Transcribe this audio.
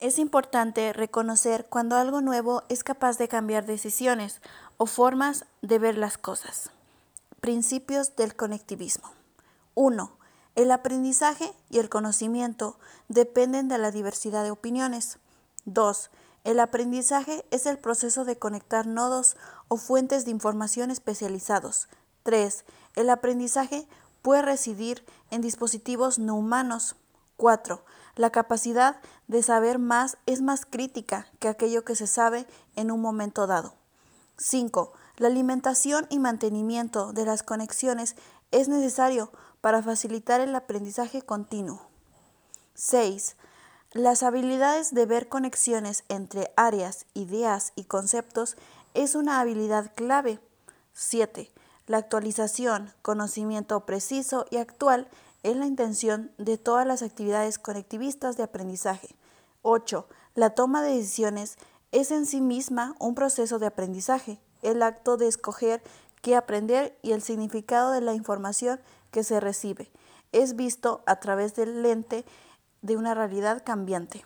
Es importante reconocer cuando algo nuevo es capaz de cambiar decisiones o formas de ver las cosas. Principios del conectivismo. 1. El aprendizaje y el conocimiento dependen de la diversidad de opiniones. 2. El aprendizaje es el proceso de conectar nodos o fuentes de información especializados. 3. El aprendizaje puede residir en dispositivos no humanos. 4. La capacidad de saber más es más crítica que aquello que se sabe en un momento dado. 5. La alimentación y mantenimiento de las conexiones es necesario para facilitar el aprendizaje continuo. 6. Las habilidades de ver conexiones entre áreas, ideas y conceptos es una habilidad clave. 7. La actualización, conocimiento preciso y actual es la intención de todas las actividades conectivistas de aprendizaje. 8. La toma de decisiones es en sí misma un proceso de aprendizaje, el acto de escoger qué aprender y el significado de la información que se recibe. Es visto a través del lente de una realidad cambiante.